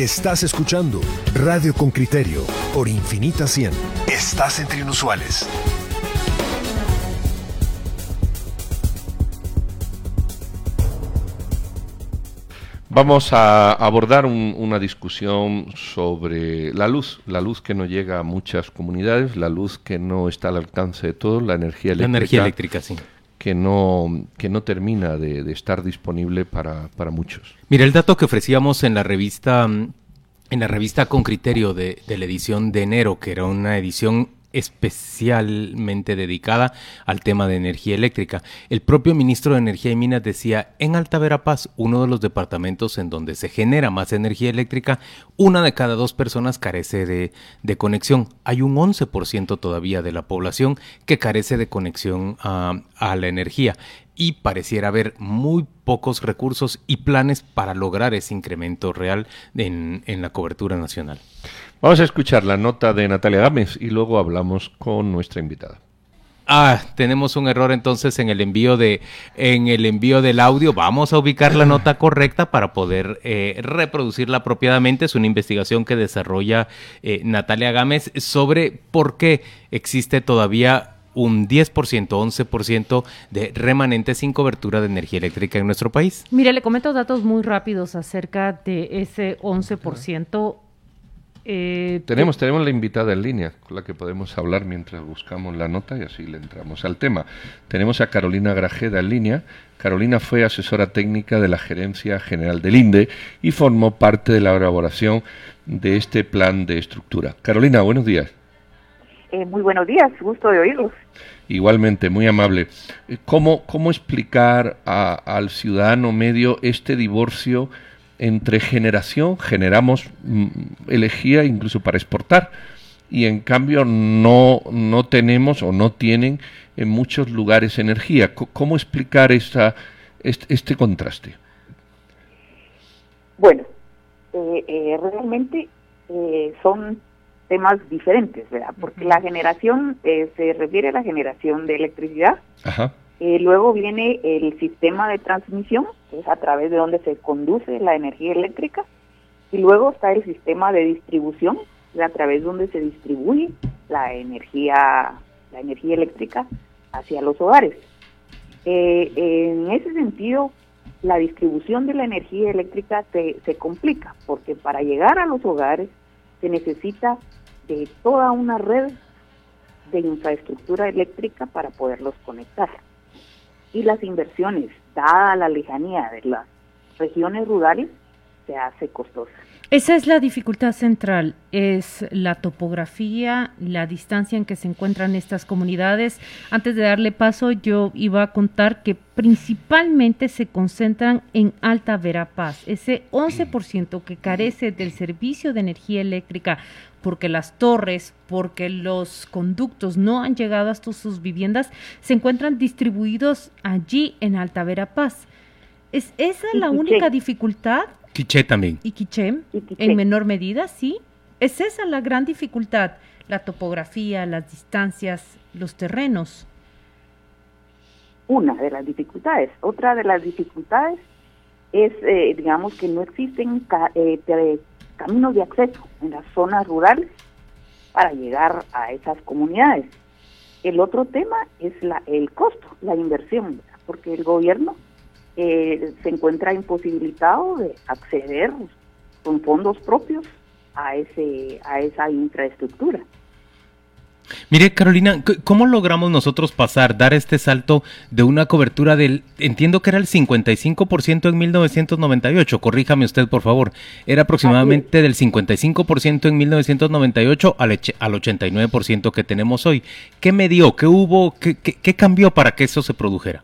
Estás escuchando Radio con Criterio por Infinita 100. Estás entre inusuales. Vamos a abordar una discusión sobre la luz, la luz que no llega a muchas comunidades, la luz que no está al alcance de todos, la energía eléctrica. La energía eléctrica, sí. Que no, que no termina de, estar disponible para, para, muchos. Mira, el dato que ofrecíamos en la revista, en la revista Con Criterio de, de la edición de enero, que era una edición especialmente dedicada al tema de energía eléctrica. El propio ministro de Energía y Minas decía, en Alta Verapaz, uno de los departamentos en donde se genera más energía eléctrica, una de cada dos personas carece de, conexión. Hay un 11% todavía de la población que carece de conexión a, la energía y pareciera haber muy pocos recursos y planes para lograr ese incremento real en la cobertura nacional. Vamos a escuchar la nota de Natalia Gámez y luego hablamos con nuestra invitada. Ah, tenemos un error entonces en el envío de en el envío del audio. Vamos a ubicar la nota correcta para poder eh, reproducirla apropiadamente. Es una investigación que desarrolla eh, Natalia Gámez sobre por qué existe todavía un 10%, 11% de remanentes sin cobertura de energía eléctrica en nuestro país. Mire, le comento datos muy rápidos acerca de ese 11%. Eh, tenemos, tenemos la invitada en línea con la que podemos hablar mientras buscamos la nota y así le entramos al tema. Tenemos a Carolina Grajeda en línea. Carolina fue asesora técnica de la Gerencia General del INDE y formó parte de la elaboración de este plan de estructura. Carolina, buenos días. Eh, muy buenos días, gusto de oírlos. Igualmente, muy amable. Eh, ¿Cómo, cómo explicar al ciudadano medio este divorcio? entre generación, generamos mm, elegía incluso para exportar, y en cambio no, no tenemos o no tienen en muchos lugares energía. ¿Cómo explicar esta, este, contraste? Bueno, eh, eh, realmente eh, son temas diferentes, ¿verdad? Porque la generación se refiere a la generación de electricidad. Ajá. Eh, luego viene el sistema de transmisión, que es a través de donde se conduce la energía eléctrica. Y luego está el sistema de distribución, a través de donde se distribuye la energía, la energía eléctrica hacia los hogares. Eh, en ese sentido, la distribución de la energía eléctrica se, se complica, porque para llegar a los hogares se necesita de toda una red de infraestructura eléctrica para poderlos conectar. Y las inversiones, dada la lejanía de las regiones rurales, se hace costosa. Esa es la dificultad central, es la topografía, la distancia en que se encuentran estas comunidades. Antes de darle paso, yo iba a contar que principalmente se concentran en Alta Verapaz, ese 11% que carece del servicio de energía eléctrica porque las torres, porque los conductos no han llegado hasta sus viviendas, se encuentran distribuidos allí en Alta Verapaz. ¿Es esa la única dificultad? Quiché también. ¿Y Quiché? En menor medida, sí. ¿Es esa la gran dificultad? La topografía, las distancias, los terrenos. Una de las dificultades. Otra de las dificultades es, eh, digamos, que no existen eh, caminos de acceso en las zonas rurales para llegar a esas comunidades. El otro tema es la, el costo, la inversión, porque el gobierno eh, se encuentra imposibilitado de acceder con fondos propios a ese a esa infraestructura. Mire, Carolina, ¿cómo logramos nosotros pasar, dar este salto de una cobertura del, entiendo que era el 55% en 1998, corríjame usted por favor, era aproximadamente del 55% en 1998 al, al 89% que tenemos hoy. ¿Qué me dio? ¿Qué hubo? ¿Qué, qué, cambió para que eso se produjera?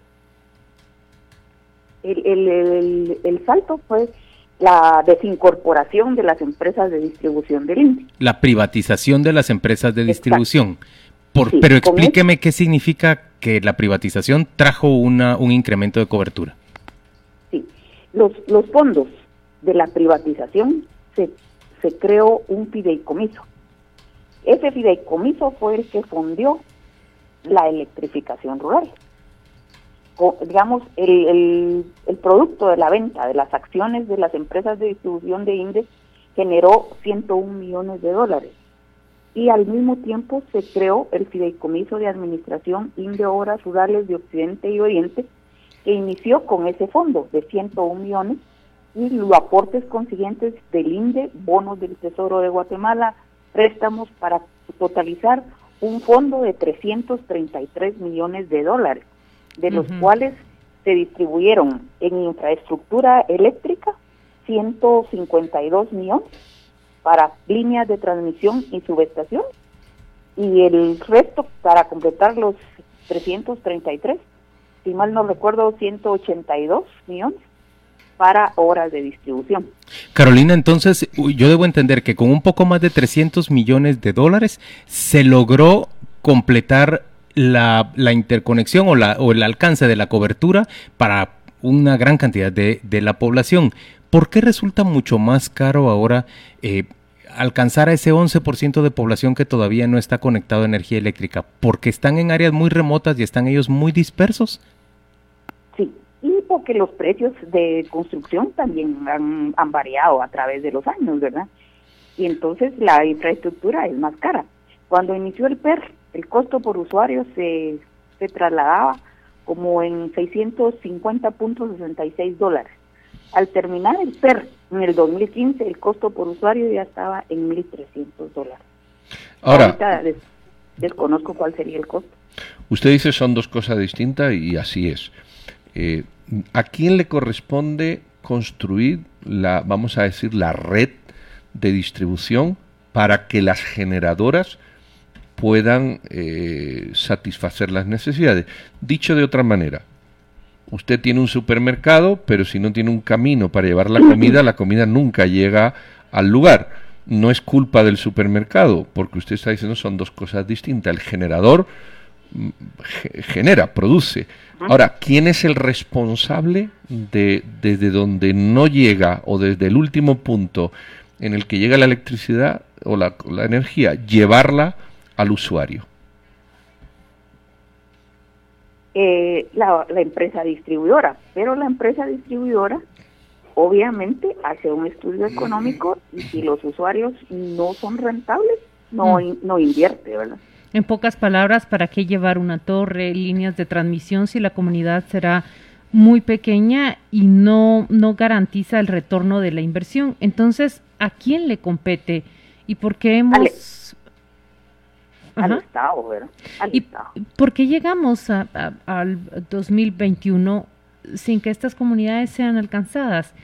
El, el, el salto fue la desincorporación de las empresas de distribución del INDE. La privatización de las empresas de distribución. Por, pero explíqueme qué significa que la privatización trajo una, un incremento de cobertura. Sí, los, los fondos de la privatización se, se creó un fideicomiso. Ese fideicomiso fue el que fundió la electrificación rural digamos, el, el, producto de la venta de las acciones de las empresas de distribución de INDES generó 101 millones de dólares. Y al mismo tiempo se creó el Fideicomiso de Administración de Obras Rurales de Occidente y Oriente, que inició con ese fondo de 101 millones y los aportes consiguientes del INDE, bonos del Tesoro de Guatemala, préstamos para totalizar un fondo de 333 millones de dólares, de los cuales se distribuyeron en infraestructura eléctrica 152 millones para líneas de transmisión y subestación y el resto para completar los 333, si mal no recuerdo, 182 millones para horas de distribución. Carolina, entonces yo debo entender que con un poco más de 300 millones de dólares se logró completar la, interconexión o, la, o el alcance de la cobertura para una gran cantidad de, de la población. ¿Por qué resulta mucho más caro ahora eh, alcanzar a ese 11% de población que todavía no está conectado a energía eléctrica? ¿Porque están en áreas muy remotas y están ellos muy dispersos? Sí, y porque los precios de construcción también han, han variado a través de los años, ¿verdad? Y entonces la infraestructura es más cara. Cuando inició el PER, el costo por usuario se, se trasladaba como en 650.66 dólares. Al terminar el PER en el 2015, el costo por usuario ya estaba en 1.300 dólares. Ahora, desconozco cuál sería el costo. Usted dice son dos cosas distintas y así es. Eh, ¿A quién le corresponde construir la, vamos a decir, la red de distribución para que las generadoras puedan eh, satisfacer las necesidades? Dicho de otra manera, usted tiene un supermercado, pero si no tiene un camino para llevar la comida, la comida nunca llega al lugar. No es culpa del supermercado, porque usted está diciendo son dos cosas distintas. El generador mm, genera, produce. Ahora, ¿quién es el responsable de desde donde no llega o desde el último punto en el que llega la electricidad o la, la energía, llevarla al usuario? Eh, la, empresa distribuidora, pero la empresa distribuidora obviamente hace un estudio económico y si los usuarios no son rentables, no, mm. no invierte, ¿verdad? En pocas palabras, ¿para qué llevar una torre, líneas de transmisión si la comunidad será muy pequeña y no, no garantiza el retorno de la inversión? Entonces, ¿a quién le compete? ¿Y por qué hemos al Estado, ¿verdad? ¿Y ¿Por qué llegamos al 2021 sin que estas comunidades sean alcanzadas?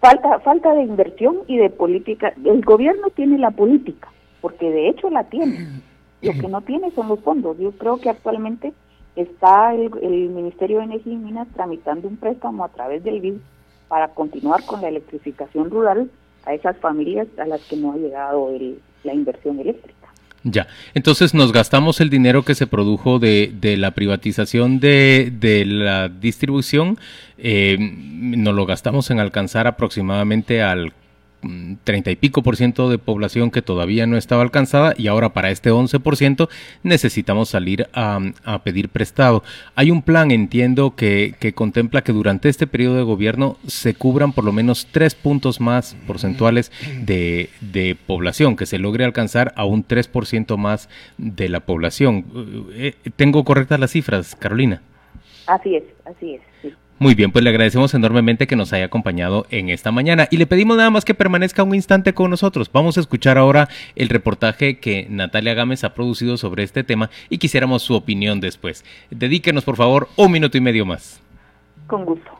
Falta, falta de inversión y de política. El gobierno tiene la política, porque de hecho la tiene. Lo que no tiene son los fondos. Yo creo que actualmente está el, el Ministerio de Energía y Minas tramitando un préstamo a través del BID para continuar con la electrificación rural a esas familias a las que no ha llegado la inversión eléctrica. Ya, entonces nos gastamos el dinero que se produjo de, de la privatización de, de la distribución, eh, nos lo gastamos en alcanzar aproximadamente al treinta y pico por ciento de población que todavía no estaba alcanzada y ahora para este 11 por ciento necesitamos salir a, pedir prestado. Hay un plan, entiendo, que, que, contempla que durante este periodo de gobierno se cubran por lo menos tres puntos más porcentuales de, de población, que se logre alcanzar a un 3 por ciento más de la población. Eh, eh, ¿Tengo correctas las cifras, Carolina? Así es, así es. Muy bien, pues le agradecemos enormemente que nos haya acompañado en esta mañana y le pedimos nada más que permanezca un instante con nosotros. Vamos a escuchar ahora el reportaje que Natalia Gámez ha producido sobre este tema y quisiéramos su opinión después. Dedíquenos, por favor, un minuto y medio más. Con gusto.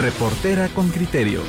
Reportera con criterio.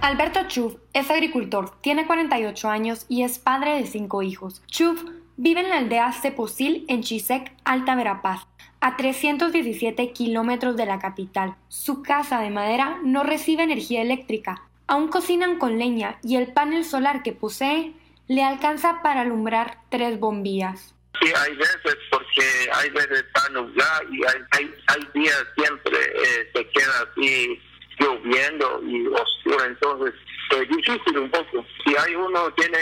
Alberto Chuf es agricultor, tiene 48 años y es padre de cinco hijos. Chuf vive en la aldea Ceposil en Chisec, Alta Verapaz a 317 kilómetros de la capital. Su casa de madera no recibe energía eléctrica. Aún cocinan con leña y el panel solar que posee le alcanza para alumbrar tres bombillas. Sí, hay veces porque hay veces está nublado y hay, hay, días siempre eh, se queda así lloviendo y oscuro, entonces es difícil un poco. Si hay uno tiene,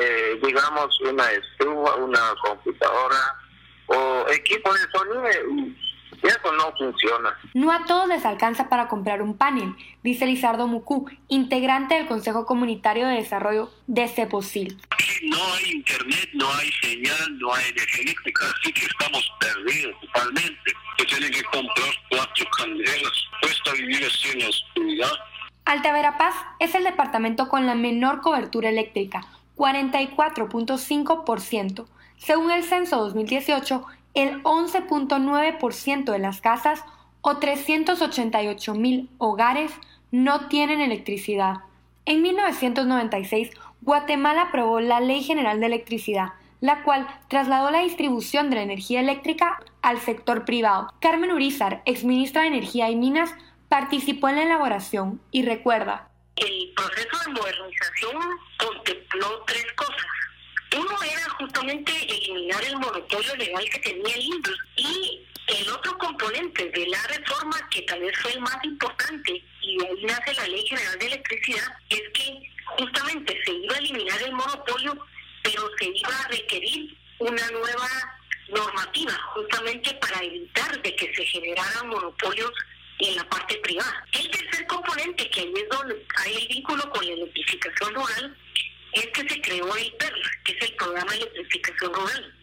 eh, digamos, una estufa, una computadora, o equipo de sonido Eso no funciona. No a todos les alcanza para comprar un panel, dice Lizardo Mucú, integrante del Consejo Comunitario de Desarrollo de Ceposil. No hay internet, no hay señal, no hay energía eléctrica, así que estamos perdidos totalmente. Se tienen que comprar cuatro candelas, cuesta vivir así en la oscuridad. Alta Verapaz es el departamento con la menor cobertura eléctrica, 44.5%. Según el censo 2018, el 11.9% de las casas o 388 mil hogares no tienen electricidad. En 1996, Guatemala aprobó la Ley General de Electricidad, la cual trasladó la distribución de la energía eléctrica al sector privado. Carmen Urizar, exministra de Energía y Minas, participó en la elaboración y recuerda. El proceso de modernización contempló tres cosas. Justamente eliminar el monopolio legal que tenía el INDUS y el otro componente de la reforma, que tal vez fue el más importante, y ahí nace la Ley General de Electricidad, es que justamente se iba a eliminar el monopolio, pero se iba a requerir una nueva normativa, justamente para evitar de que se generaran monopolios en la parte privada. El tercer componente, que ahí es donde hay el vínculo con la electrificación rural, es que se creó el PER, que es el Programa de Electrificación Rural.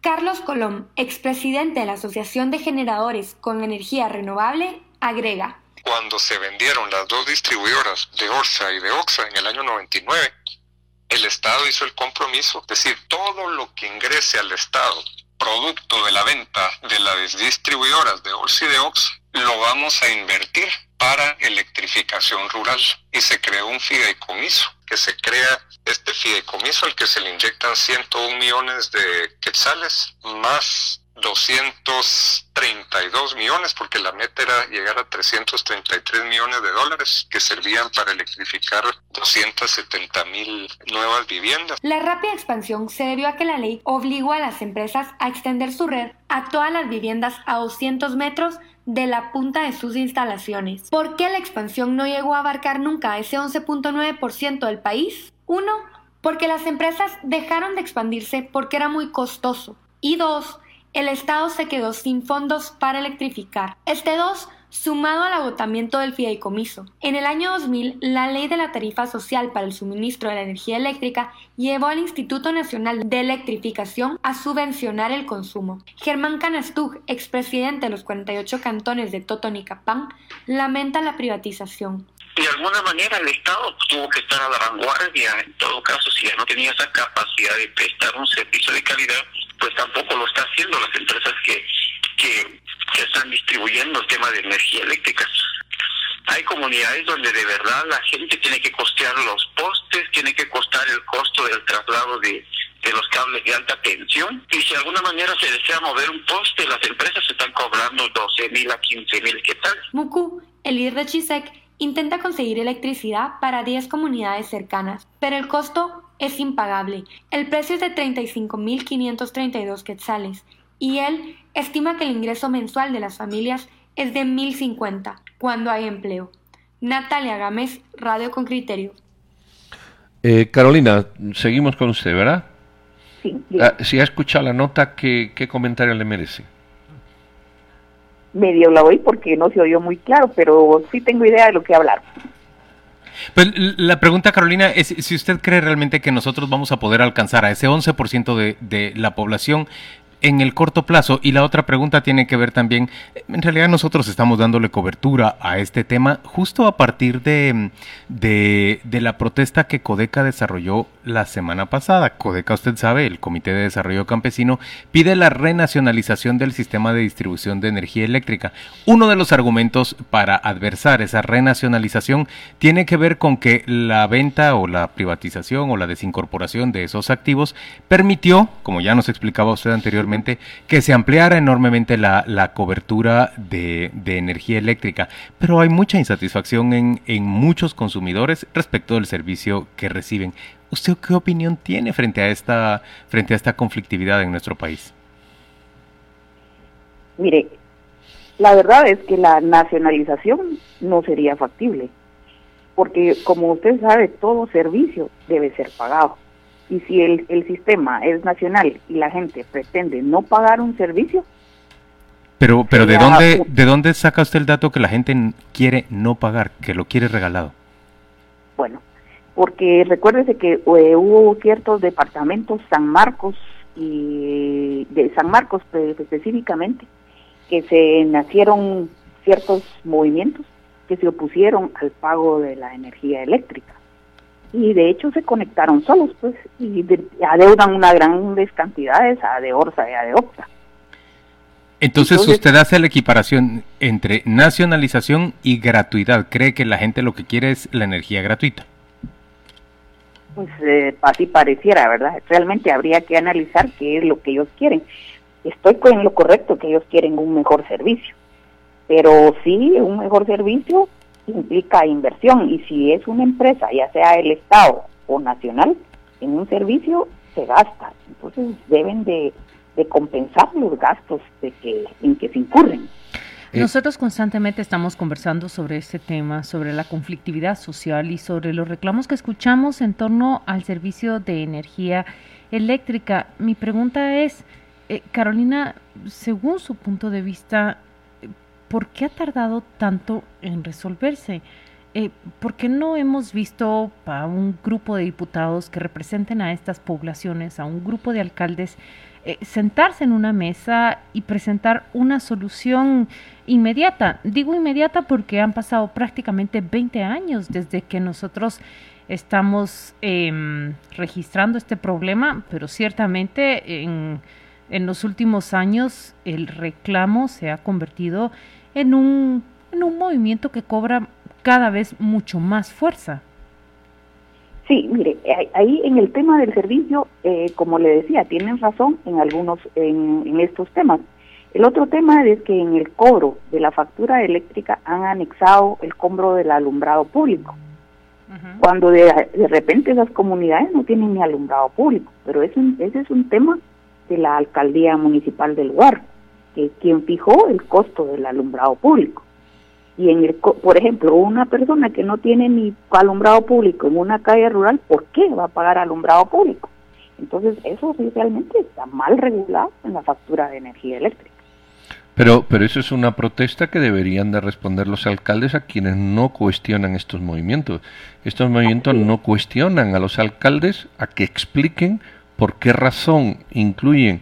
Carlos Colón, expresidente de la Asociación de Generadores con Energía Renovable, agrega. Cuando se vendieron las dos distribuidoras de Orsa y de Oxa en el año 99, el Estado hizo el compromiso, es decir, todo lo que ingrese al Estado, producto de la venta de las distribuidoras de Orsa y de Oxa, lo vamos a invertir para electrificación rural. Y se creó un fideicomiso, que se crea este fideicomiso al que se le inyectan 101 millones de quetzales, más 232 millones, porque la meta era llegar a 333 millones de dólares que servían para electrificar 270 mil nuevas viviendas. La rápida expansión se debió a que la ley obligó a las empresas a extender su red a todas las viviendas a 200 metros de la punta de sus instalaciones. ¿Por qué la expansión no llegó a abarcar nunca ese 11.9% del país? Uno, porque las empresas dejaron de expandirse porque era muy costoso. Y dos, el Estado se quedó sin fondos para electrificar. Este dos, sumado al agotamiento del fideicomiso. En el año 2000, la ley de la tarifa social para el suministro de la energía eléctrica llevó al Instituto Nacional de Electrificación a subvencionar el consumo. Germán Canastug, expresidente de los 48 cantones de Totonicapán, lamenta la privatización. De alguna manera el Estado tuvo que estar a la vanguardia, en todo caso, si ya no tenía esa capacidad de prestar un servicio de calidad, pues tampoco lo está haciendo las empresas que, que que están distribuyendo el tema de energía eléctrica. Hay comunidades donde de verdad la gente tiene que costear los postes, tiene que costar el costo del traslado de, de los cables de alta tensión. Y si de alguna manera se desea mover un poste, las empresas están cobrando 12 mil a 15 mil. ¿Qué tal? Muku, el líder de Chisec, intenta conseguir electricidad para 10 comunidades cercanas, pero el costo es impagable. El precio es de 35.532 quetzales y él estima que el ingreso mensual de las familias es de 1.050 cuando hay empleo. Natalia Gámez, Radio con Criterio. Eh, Carolina, seguimos con usted, ¿verdad? Sí. Ah, si ha escuchado la nota, ¿qué, ¿qué comentario le merece? Medio la oí porque no se oyó muy claro, pero sí tengo idea de lo que hablar. Pues la pregunta, Carolina, es si usted cree realmente que nosotros vamos a poder alcanzar a ese 11% de, de la población en el corto plazo. Y la otra pregunta tiene que ver también, en realidad nosotros estamos dándole cobertura a este tema justo a partir de, de, la protesta que Codeca desarrolló la semana pasada. Codeca, usted sabe, el Comité de Desarrollo Campesino pide la renacionalización del sistema de distribución de energía eléctrica. Uno de los argumentos para adversar esa renacionalización tiene que ver con que la venta o la privatización o la desincorporación de esos activos permitió, como ya nos explicaba usted anteriormente, que se ampliara enormemente la, cobertura de, energía eléctrica, pero hay mucha insatisfacción en, en muchos consumidores respecto del servicio que reciben. ¿Usted qué opinión tiene frente a esta, frente a esta conflictividad en nuestro país? Mire, la verdad es que la nacionalización no sería factible, porque como usted sabe, todo servicio debe ser pagado. Y si el, el sistema es nacional y la gente pretende no pagar un servicio, Pero, pero ¿de dónde, ¿de dónde saca usted el dato que la gente quiere no pagar, que lo quiere regalado? Bueno, porque recuérdese que eh, hubo ciertos departamentos, San Marcos y de San Marcos pues, específicamente, que se nacieron ciertos movimientos que se opusieron al pago de la energía eléctrica. Y de hecho se conectaron solos, pues, y adeudan una gran cantidades a de Orsa y a de Oxa. Entonces, usted hace la equiparación entre nacionalización y gratuidad. ¿Cree que la gente lo que quiere es la energía gratuita? Pues eh, así pareciera, ¿verdad? Realmente habría que analizar qué es lo que ellos quieren. Estoy con lo correcto que ellos quieren un mejor servicio, pero sí, un mejor servicio implica inversión y si es una empresa, ya sea el Estado o nacional, en un servicio se gasta. Entonces deben de, compensar los gastos de que, en que se incurren. Eh, Nosotros constantemente estamos conversando sobre este tema, sobre la conflictividad social y sobre los reclamos que escuchamos en torno al servicio de energía eléctrica. Mi pregunta es, eh, Carolina, según su punto de vista, ¿por qué ha tardado tanto en resolverse? Eh, ¿Por qué no hemos visto a un grupo de diputados que representen a estas poblaciones, a un grupo de alcaldes, eh, sentarse en una mesa y presentar una solución inmediata. Digo inmediata porque han pasado prácticamente 20 años desde que nosotros estamos em, registrando este problema, pero ciertamente en, en, los últimos años el reclamo se ha convertido en un, en un movimiento que cobra cada vez mucho más fuerza. Sí, mire, ahí en el tema del servicio, eh, como le decía, tienen razón en algunos, en, estos temas. El otro tema es que en el cobro de la factura eléctrica han anexado el cobro del alumbrado público. Cuando de, repente esas comunidades no tienen ni alumbrado público, pero es ese es un tema de la alcaldía municipal del lugar, que quien fijó el costo del alumbrado público y en el, por ejemplo, una persona que no tiene ni alumbrado público en una calle rural, ¿por qué va a pagar alumbrado público? Entonces, eso realmente está mal regulado en la factura de energía eléctrica. Pero, pero eso es una protesta que deberían de responder los alcaldes a quienes no cuestionan estos movimientos. Estos movimientos no cuestionan a los alcaldes a que expliquen por qué razón incluyen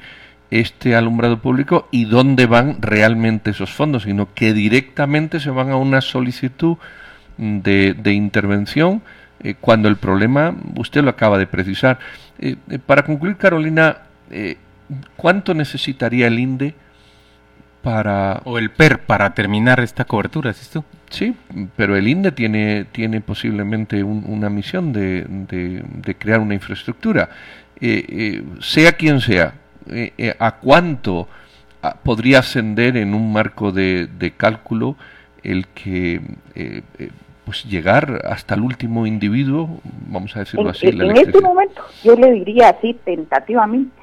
este alumbrado público y dónde van realmente esos fondos, sino que directamente se van a una solicitud de, intervención eh, cuando el problema, usted lo acaba de precisar. Eh, eh, para concluir, Carolina, ¿cuánto necesitaría el INDE para... O el PER para terminar esta cobertura, ¿es esto? Sí, pero el INDE tiene, tiene posiblemente una misión de, de, crear una infraestructura. sea quien sea, eh, eh, a cuánto ah, podría ascender en un marco de, cálculo el que eh, pues llegar hasta el último individuo, vamos a decirlo así. En, en este momento yo le diría así tentativamente,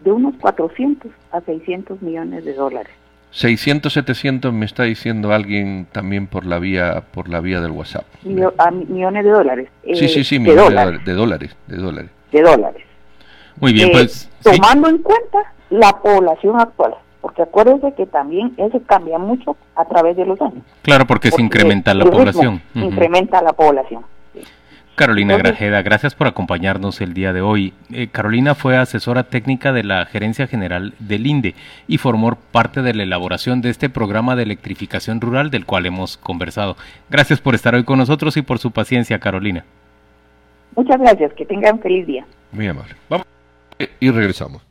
de unos 400 a 600 millones de dólares. 600, 700 me está diciendo alguien también por la vía por la vía del WhatsApp. millones de dólares. sí, sí, sí, millones de dólares, de dólares. De dólares. Muy bien, pues. Tomando en cuenta la población actual, porque acuérdense que también eso cambia mucho a través de los años. Claro, porque, se incrementa la población. Incrementa la población. Carolina Grajeda, gracias por acompañarnos el día de hoy. Eh, Carolina fue asesora técnica de la Gerencia General del INDE y formó parte de la elaboración de este programa de electrificación rural del cual hemos conversado. Gracias por estar hoy con nosotros y por su paciencia, Carolina. Muchas gracias, que tengan un feliz día. Muy amable. Vamos y regresamos.